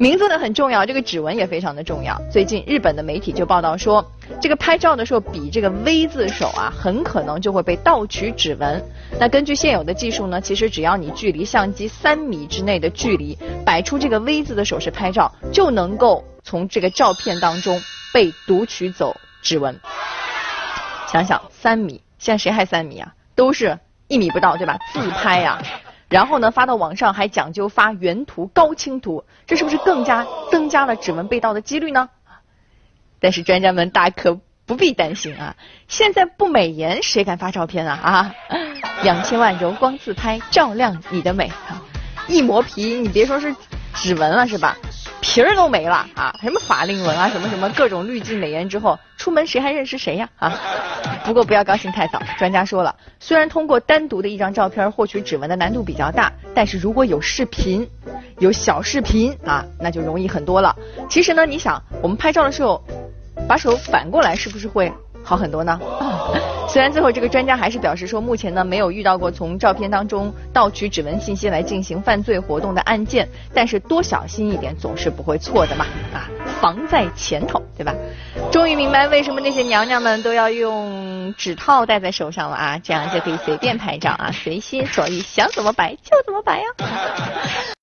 名字呢很重要，这个指纹也非常的重要。最近日本的媒体就报道说，这个拍照的时候比这个 V 字手啊，很可能就会被盗取指纹。那根据现有的技术呢，其实只要你距离相机三米之内的距离，摆出这个 V 字的手势拍照，就能够从这个照片当中被读取走指纹。想想三米，现在谁还三米啊？都是一米不到，对吧？自拍呀。然后呢，发到网上还讲究发原图、高清图，这是不是更加增加了指纹被盗的几率呢？但是专家们大可不必担心啊！现在不美颜谁敢发照片啊？啊，两千万柔光自拍照亮你的美啊！一磨皮，你别说是指纹了是吧？皮儿都没了啊！什么法令纹啊，什么什么各种滤镜美颜之后，出门谁还认识谁呀？啊！不过不要高兴太早，专家说了，虽然通过单独的一张照片获取指纹的难度比较大，但是如果有视频，有小视频啊，那就容易很多了。其实呢，你想，我们拍照的时候，把手反过来，是不是会好很多呢？虽然最后这个专家还是表示说，目前呢没有遇到过从照片当中盗取指纹信息来进行犯罪活动的案件，但是多小心一点总是不会错的嘛，啊，防在前头，对吧？终于明白为什么那些娘娘们都要用指套戴在手上了啊，这样就可以随便拍照啊，随心所欲，想怎么摆就怎么摆呀。